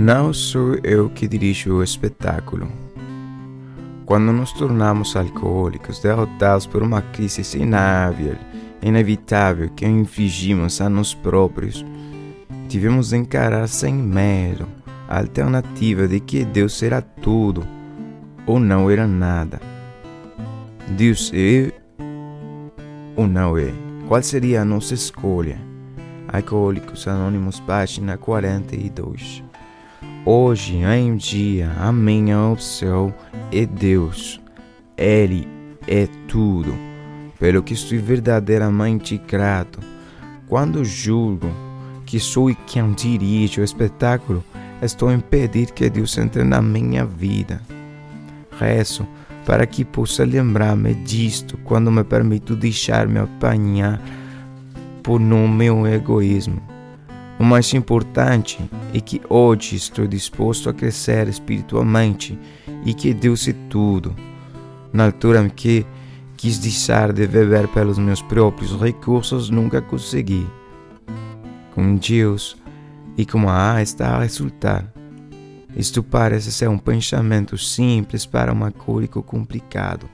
Não sou eu que dirijo o espetáculo. Quando nos tornamos alcoólicos, derrotados por uma crise inável, inevitável que infligimos a nós próprios, tivemos de encarar sem medo a alternativa de que Deus era tudo ou não era nada. Deus é ou não é? Qual seria a nossa escolha? Alcoólicos Anônimos, página 42. Hoje, em dia, a minha opção é Deus. Ele é tudo, pelo que estou verdadeiramente grato. Quando julgo que sou quem dirige o espetáculo, estou a impedir que Deus entre na minha vida. Rezo para que possa lembrar-me disto quando me permito deixar-me apanhar por no meu egoísmo. O mais importante é que hoje estou disposto a crescer espiritualmente e que Deus é tudo. Na altura em que quis deixar de viver pelos meus próprios recursos, nunca consegui. Com Deus e com a A está a resultar. Isto parece ser um pensamento simples para um alcoólico complicado.